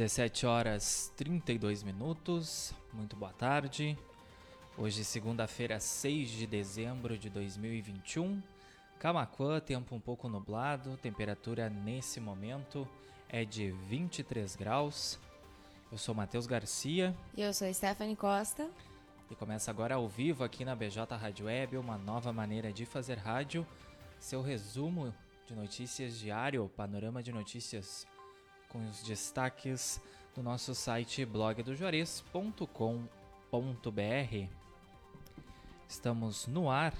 17 horas 32 minutos. Muito boa tarde. Hoje, segunda-feira, 6 de dezembro de 2021. Camacuã, tempo um pouco nublado. Temperatura nesse momento é de 23 graus. Eu sou Matheus Garcia. E eu sou Stephanie Costa. E começa agora ao vivo aqui na BJ Rádio Web, uma nova maneira de fazer rádio. Seu resumo de notícias diário, panorama de notícias com os destaques do nosso site blogdojuarez.com.br. Estamos no ar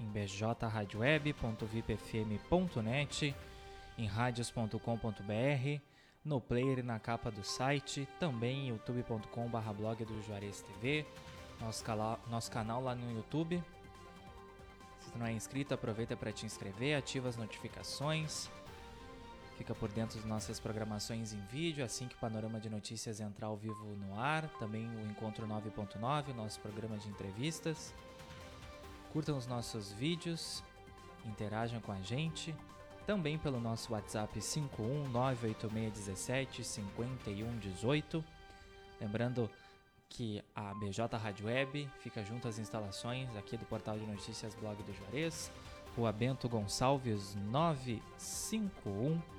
em bjradioweb.vipfm.net, em radios.com.br, no player e na capa do site, também em youtube.com.br blog do Juarez TV, nosso, nosso canal lá no YouTube. Se não é inscrito, aproveita para te inscrever, ativa as notificações Fica por dentro de nossas programações em vídeo, assim que o Panorama de Notícias entrar ao vivo no ar. Também o Encontro 9.9, nosso programa de entrevistas. Curtam os nossos vídeos, interajam com a gente. Também pelo nosso WhatsApp 51986175118. Lembrando que a BJ Rádio Web fica junto às instalações aqui do portal de notícias Blog do Juarez, Rua Bento Gonçalves 951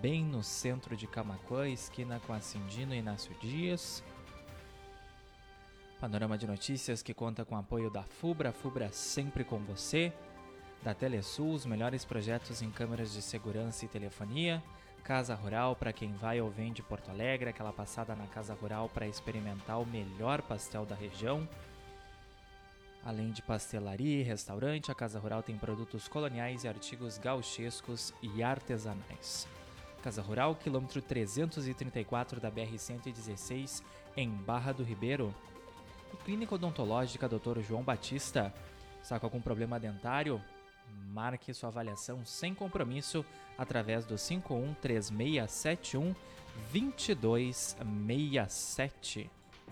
bem no centro de Camacuã, esquina com a Cindino Inácio Dias. Panorama de notícias que conta com apoio da FUBRA, FUBRA sempre com você. Da Telesul, os melhores projetos em câmeras de segurança e telefonia. Casa Rural para quem vai ou vem de Porto Alegre, aquela passada na Casa Rural para experimentar o melhor pastel da região. Além de pastelaria e restaurante, a Casa Rural tem produtos coloniais e artigos gauchescos e artesanais. Casa Rural, quilômetro 334 da BR-116, em Barra do Ribeiro. E Clínica Odontológica Dr. João Batista. Está com algum problema dentário? Marque sua avaliação sem compromisso através do 513671 2267.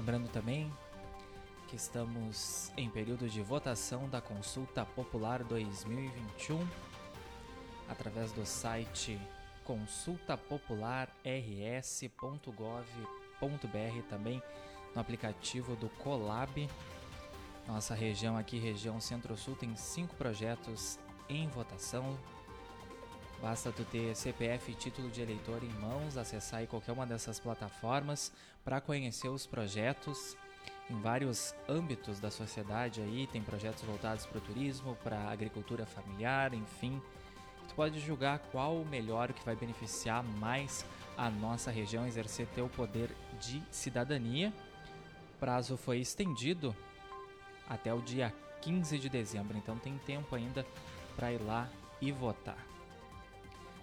Lembrando também que estamos em período de votação da Consulta Popular 2021 através do site consultapopularrs.gov.br também no aplicativo do Colab. Nossa região aqui, região Centro-Sul, tem cinco projetos em votação. Basta tu ter CPF e título de eleitor em mãos, acessar qualquer uma dessas plataformas para conhecer os projetos em vários âmbitos da sociedade aí, tem projetos voltados para o turismo, para agricultura familiar, enfim. Tu pode julgar qual o melhor que vai beneficiar mais a nossa região, exercer teu poder de cidadania. O prazo foi estendido até o dia 15 de dezembro, então tem tempo ainda para ir lá e votar.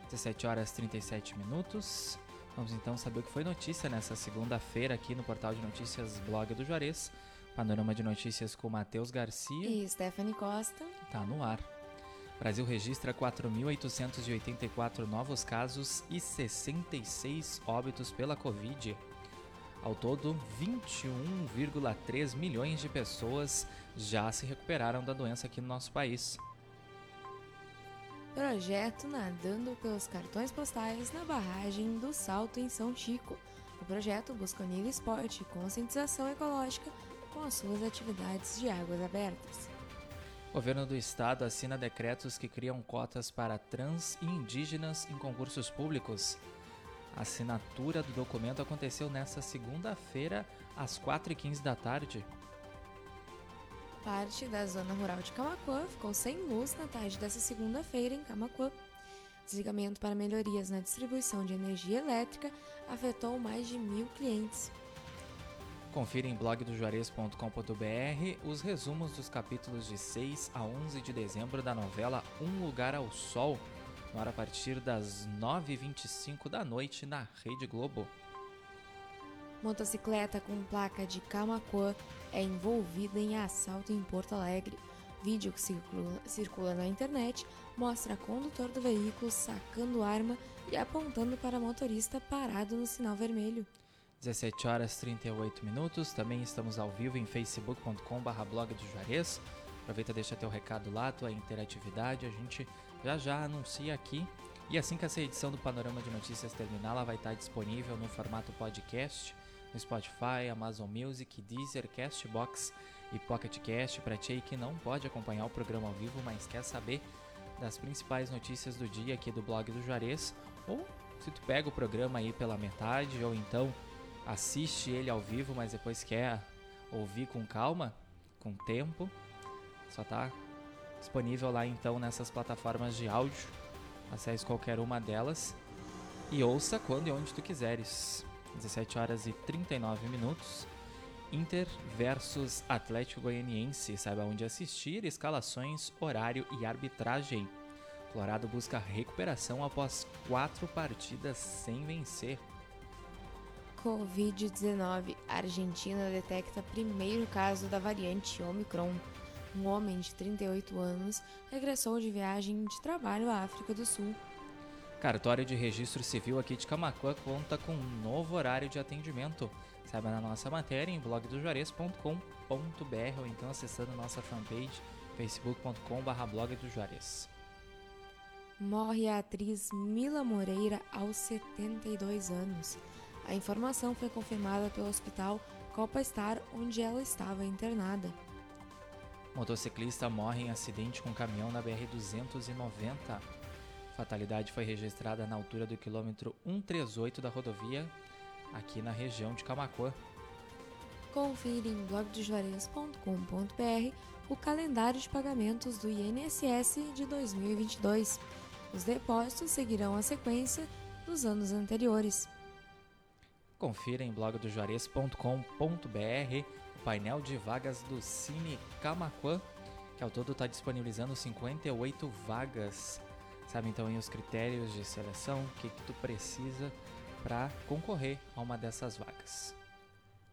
17 horas 37 minutos. Vamos então saber o que foi notícia nessa segunda-feira aqui no portal de notícias Blog do Juarez. Panorama de notícias com Matheus Garcia e Stephanie Costa. Tá no ar. Brasil registra 4.884 novos casos e 66 óbitos pela Covid. Ao todo, 21,3 milhões de pessoas já se recuperaram da doença aqui no nosso país. Projeto Nadando pelos Cartões Postais na barragem do Salto em São Chico. O projeto busca unir esporte e conscientização ecológica com as suas atividades de águas abertas. O governo do estado assina decretos que criam cotas para trans e indígenas em concursos públicos. A assinatura do documento aconteceu nesta segunda-feira, às 4h15 da tarde. Parte da zona rural de Camacuã ficou sem luz na tarde dessa segunda-feira em Camacuã. Desligamento para melhorias na distribuição de energia elétrica afetou mais de mil clientes. Confira em blogdojuarez.com.br os resumos dos capítulos de 6 a 11 de dezembro da novela Um Lugar ao Sol, no ar a partir das 9h25 da noite na Rede Globo. Motocicleta com placa de Camacuã é envolvida em assalto em Porto Alegre. Vídeo que circula, na internet mostra condutor do veículo sacando arma e apontando para motorista parado no sinal vermelho. 17 horas 38 minutos. Também estamos ao vivo em facebook.com/barra blog do Juarez. Aproveita, deixa teu recado lá, tua interatividade. A gente já já anuncia aqui. E assim que essa edição do Panorama de Notícias terminar, ela vai estar disponível no formato podcast no Spotify, Amazon Music, Deezer, Castbox e Pocket Cast para ti que não pode acompanhar o programa ao vivo, mas quer saber das principais notícias do dia aqui do blog do Juarez, ou se tu pega o programa aí pela metade ou então assiste ele ao vivo, mas depois quer ouvir com calma, com tempo, só tá disponível lá então nessas plataformas de áudio. Acesse qualquer uma delas e ouça quando e onde tu quiseres. 17 horas e 39 minutos. Inter versus Atlético Goianiense. Saiba onde assistir, escalações, horário e arbitragem. Colorado busca recuperação após quatro partidas sem vencer. Covid-19. Argentina detecta primeiro caso da variante Omicron. Um homem de 38 anos regressou de viagem de trabalho à África do Sul. Cartório de Registro Civil aqui de Camacuã conta com um novo horário de atendimento. Saiba na nossa matéria em blogdojuarez.com.br ou então acessando nossa fanpage facebook.com.br blog do Juarez. Morre a atriz Mila Moreira aos 72 anos. A informação foi confirmada pelo hospital Copa Star, onde ela estava internada. Motociclista morre em acidente com caminhão na BR-290. Fatalidade foi registrada na altura do quilômetro 138 da rodovia, aqui na região de Camacuã. Confira em blogdojuarez.com.br o calendário de pagamentos do INSS de 2022. Os depósitos seguirão a sequência dos anos anteriores. Confira em blogdojuarez.com.br o painel de vagas do Cine Camacuã, que ao todo está disponibilizando 58 vagas Sabe então aí os critérios de seleção, o que, que tu precisa para concorrer a uma dessas vagas.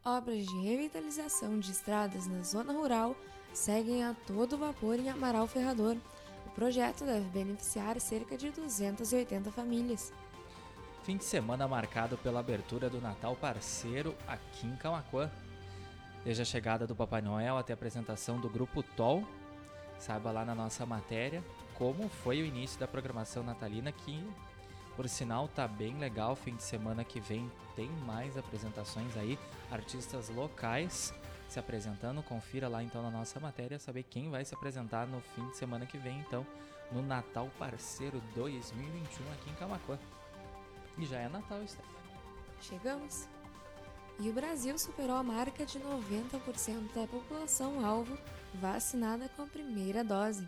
Obras de revitalização de estradas na zona rural seguem a todo vapor em Amaral Ferrador. O projeto deve beneficiar cerca de 280 famílias. Fim de semana marcado pela abertura do Natal Parceiro aqui em Camacuã. Desde a chegada do Papai Noel até a apresentação do Grupo TOL, saiba lá na nossa matéria como foi o início da programação natalina, que por sinal tá bem legal. Fim de semana que vem tem mais apresentações aí, artistas locais se apresentando. Confira lá então na nossa matéria saber quem vai se apresentar no fim de semana que vem, então, no Natal Parceiro 2021 aqui em Camacuã. E já é Natal, Steph. Chegamos! E o Brasil superou a marca de 90% da população alvo vacinada com a primeira dose.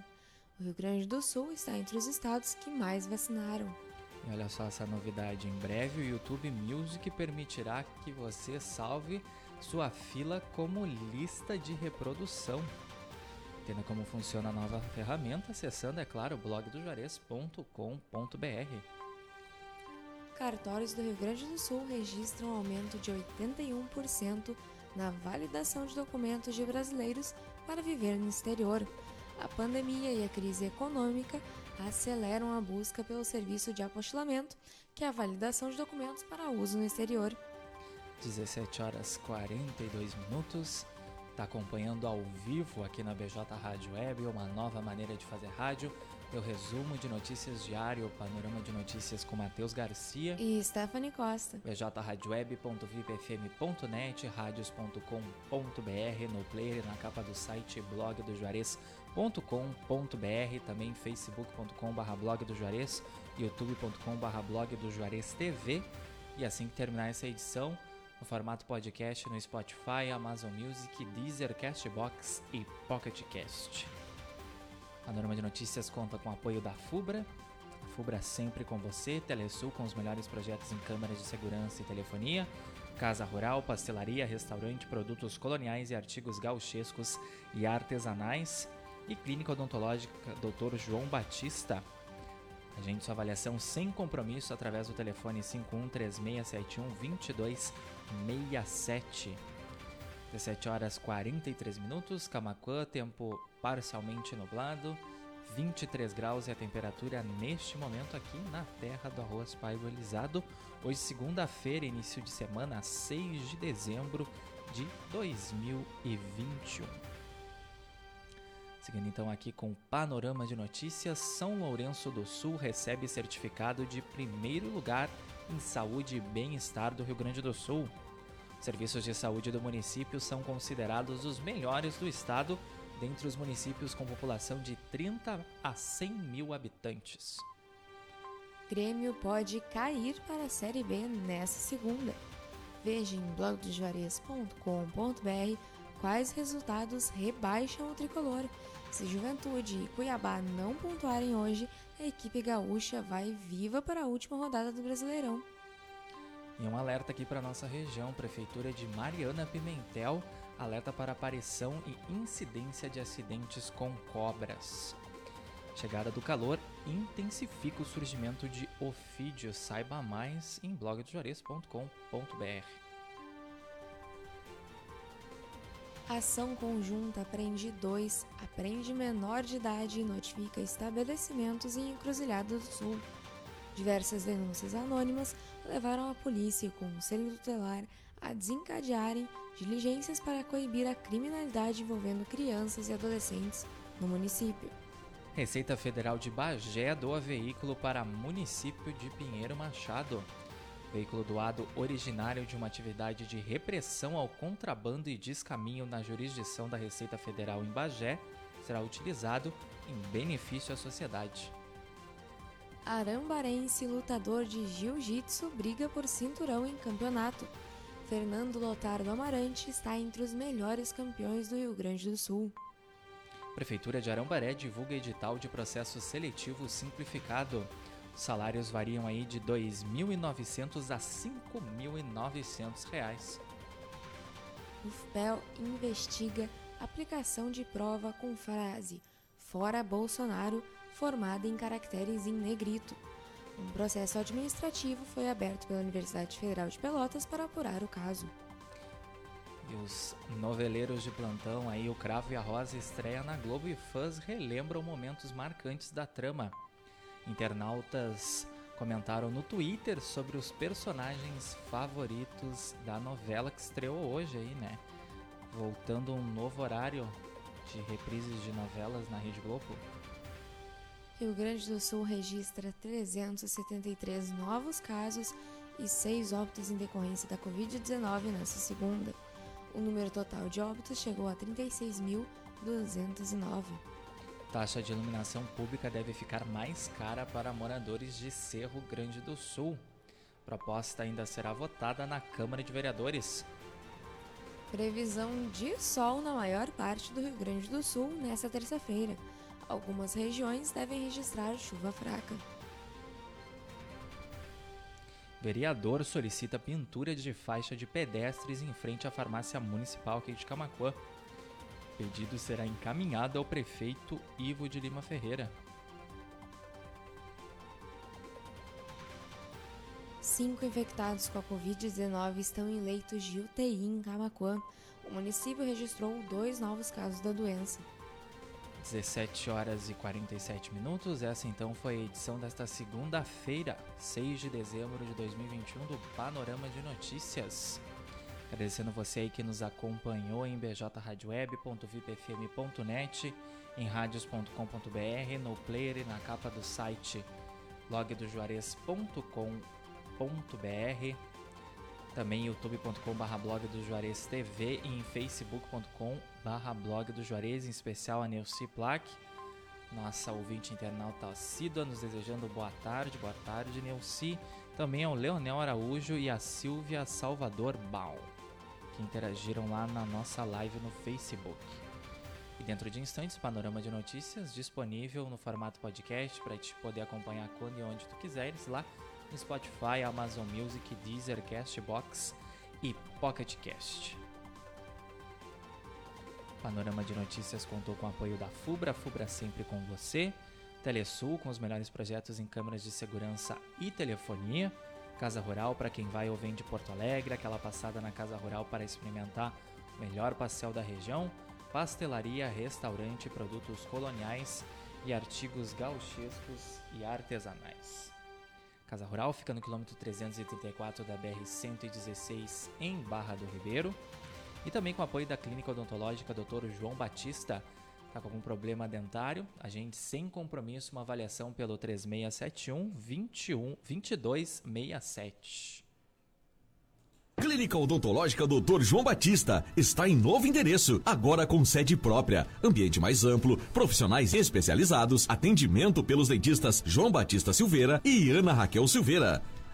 O Rio Grande do Sul está entre os estados que mais vacinaram. E olha só essa novidade: em breve o YouTube Music permitirá que você salve sua fila como lista de reprodução. Entenda como funciona a nova ferramenta acessando, é claro, blogdojuarez.com.br. Cartórios do Rio Grande do Sul registram um aumento de 81% na validação de documentos de brasileiros para viver no exterior. A pandemia e a crise econômica aceleram a busca pelo serviço de apostilamento, que é a validação de documentos para uso no exterior. 17 horas 42 minutos. Está acompanhando ao vivo aqui na BJ Rádio Web, uma nova maneira de fazer rádio. Teu resumo de notícias diário, panorama de notícias com Matheus Garcia e Stephanie Costa. bjradioweb.vipfm.net, radios.com.br, no player, na capa do site blog do Juarez.com.br, também facebook.com.br blog do Juarez, youtube.com.br blog do Juarez TV. E assim que terminar essa edição, no formato podcast no Spotify, Amazon Music, Deezer, Castbox e Pocket Cast. A Norma de Notícias conta com o apoio da FUBRA, Fubra sempre com você, Telesul com os melhores projetos em câmeras de segurança e telefonia, Casa Rural, pastelaria, restaurante, produtos coloniais e artigos gauchescos e artesanais, e Clínica Odontológica Dr. João Batista. Agende sua avaliação sem compromisso através do telefone 5136712267. 17 horas 43 minutos, Camacuã, tempo parcialmente nublado, 23 graus e a temperatura neste momento aqui na terra do arroz paivolizado. Hoje, segunda-feira, início de semana, 6 de dezembro de 2021. Seguindo então aqui com o panorama de notícias, São Lourenço do Sul recebe certificado de primeiro lugar em saúde e bem-estar do Rio Grande do Sul. Serviços de saúde do município são considerados os melhores do estado dentre os municípios com população de 30 a 100 mil habitantes. Grêmio pode cair para a Série B nessa segunda. Veja em blogdojuarez.com.br quais resultados rebaixam o tricolor. Se Juventude e Cuiabá não pontuarem hoje, a equipe gaúcha vai viva para a última rodada do Brasileirão. E um alerta aqui para nossa região, Prefeitura de Mariana Pimentel alerta para aparição e incidência de acidentes com cobras. Chegada do calor intensifica o surgimento de ofídeos. Saiba mais em blogdejuarez.com.br. Ação conjunta prende dois, aprende menor de idade e notifica estabelecimentos em Encruzilhada do Sul. Diversas denúncias anônimas levaram a polícia e o Conselho Tutelar a desencadearem diligências para coibir a criminalidade envolvendo crianças e adolescentes no município. Receita Federal de Bagé doa veículo para município de Pinheiro Machado. Veículo doado originário de uma atividade de repressão ao contrabando e descaminho na jurisdição da Receita Federal em Bagé será utilizado em benefício à sociedade. Arambarense lutador de jiu-jitsu briga por cinturão em campeonato. Fernando Lotardo Amarante está entre os melhores campeões do Rio Grande do Sul. Prefeitura de Arambaré divulga edital de processo seletivo simplificado. Os salários variam aí de R$ 2.900 a 5.900 reais. O FPEL investiga aplicação de prova com frase Fora Bolsonaro, formada em caracteres em negrito. Um processo administrativo foi aberto pela Universidade Federal de Pelotas para apurar o caso. E os noveleiros de plantão aí, o Cravo e a Rosa estreia na Globo e fãs relembram momentos marcantes da trama. Internautas comentaram no Twitter sobre os personagens favoritos da novela que estreou hoje aí, né? Voltando um novo horário de reprises de novelas na Rede Globo. Rio Grande do Sul registra 373 novos casos e 6 óbitos em decorrência da Covid-19 nesta segunda. O número total de óbitos chegou a 36.209. Taxa de iluminação pública deve ficar mais cara para moradores de Cerro Grande do Sul. Proposta ainda será votada na Câmara de Vereadores. Previsão de sol na maior parte do Rio Grande do Sul nesta terça-feira. Algumas regiões devem registrar chuva fraca. Vereador solicita pintura de faixa de pedestres em frente à farmácia municipal aqui de Camacuã. Pedido será encaminhado ao prefeito Ivo de Lima Ferreira. Cinco infectados com a Covid-19 estão em leitos de UTI em Camacuã. O município registrou dois novos casos da doença. 17 horas e 47 minutos. Essa então foi a edição desta segunda-feira, 6 de dezembro de 2021 do Panorama de Notícias. Agradecendo você aí que nos acompanhou em bjradioweb.vipfm.net, em radios.com.br, no player e na capa do site blogdojuarez.com.br também youtube.com.br blog do Juarez TV e em facebook.com.br blog do Juarez, em especial a Neuci Plaque, nossa ouvinte internauta assídua, nos desejando boa tarde, boa tarde Neuci. Também ao Leonel Araújo e a Silvia Salvador Bal, que interagiram lá na nossa live no Facebook. E dentro de instantes, Panorama de Notícias disponível no formato podcast para te poder acompanhar quando e onde tu quiseres lá no Spotify, Amazon Music, Deezer, Castbox e Pocket Cast. Panorama de Notícias contou com o apoio da FUBRA, FUBRA sempre com você, Telesul com os melhores projetos em câmeras de segurança e telefonia, Casa Rural para quem vai ou vem de Porto Alegre, aquela passada na Casa Rural para experimentar o melhor pastel da região, pastelaria, restaurante, produtos coloniais e artigos gauchescos e artesanais. Casa Rural fica no quilômetro 334 da BR-116 em Barra do Ribeiro. E também com apoio da Clínica Odontológica Dr. João Batista. Está com algum problema dentário? A gente sem compromisso, uma avaliação pelo 3671 21 2267. Clínica Odontológica Dr. João Batista está em novo endereço, agora com sede própria, ambiente mais amplo, profissionais especializados, atendimento pelos dentistas João Batista Silveira e Ana Raquel Silveira.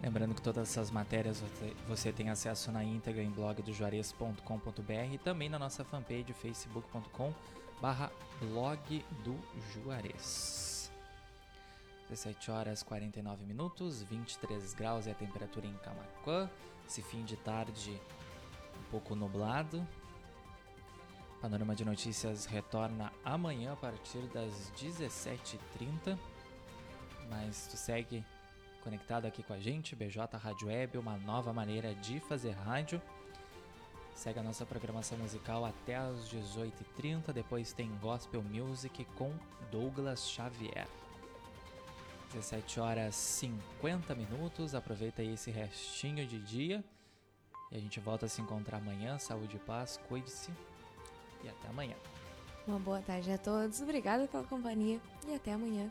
Lembrando que todas essas matérias você tem acesso na íntegra em blogdojuarez.com.br e também na nossa fanpage facebook.com barra blog do Juarez. 17 horas 49 minutos, 23 graus é a temperatura em Camacuã. Esse fim de tarde um pouco nublado. Panorama de Notícias retorna amanhã a partir das 17h30. Mas tu segue conectado aqui com a gente, BJ Rádio Web, uma nova maneira de fazer rádio. Segue a nossa programação musical até às 18h30, depois tem Gospel Music com Douglas Xavier. 17 horas 50 minutos, aproveita aí esse restinho de dia e a gente volta a se encontrar amanhã. Saúde e paz, cuide-se e até amanhã. Uma boa tarde a todos, obrigada pela companhia e até amanhã.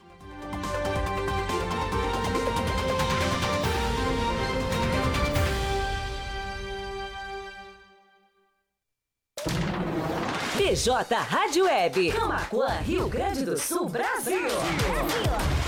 BJ Rádio Web. Camacuã, Rio Grande do Sul, Brasil. Brasil.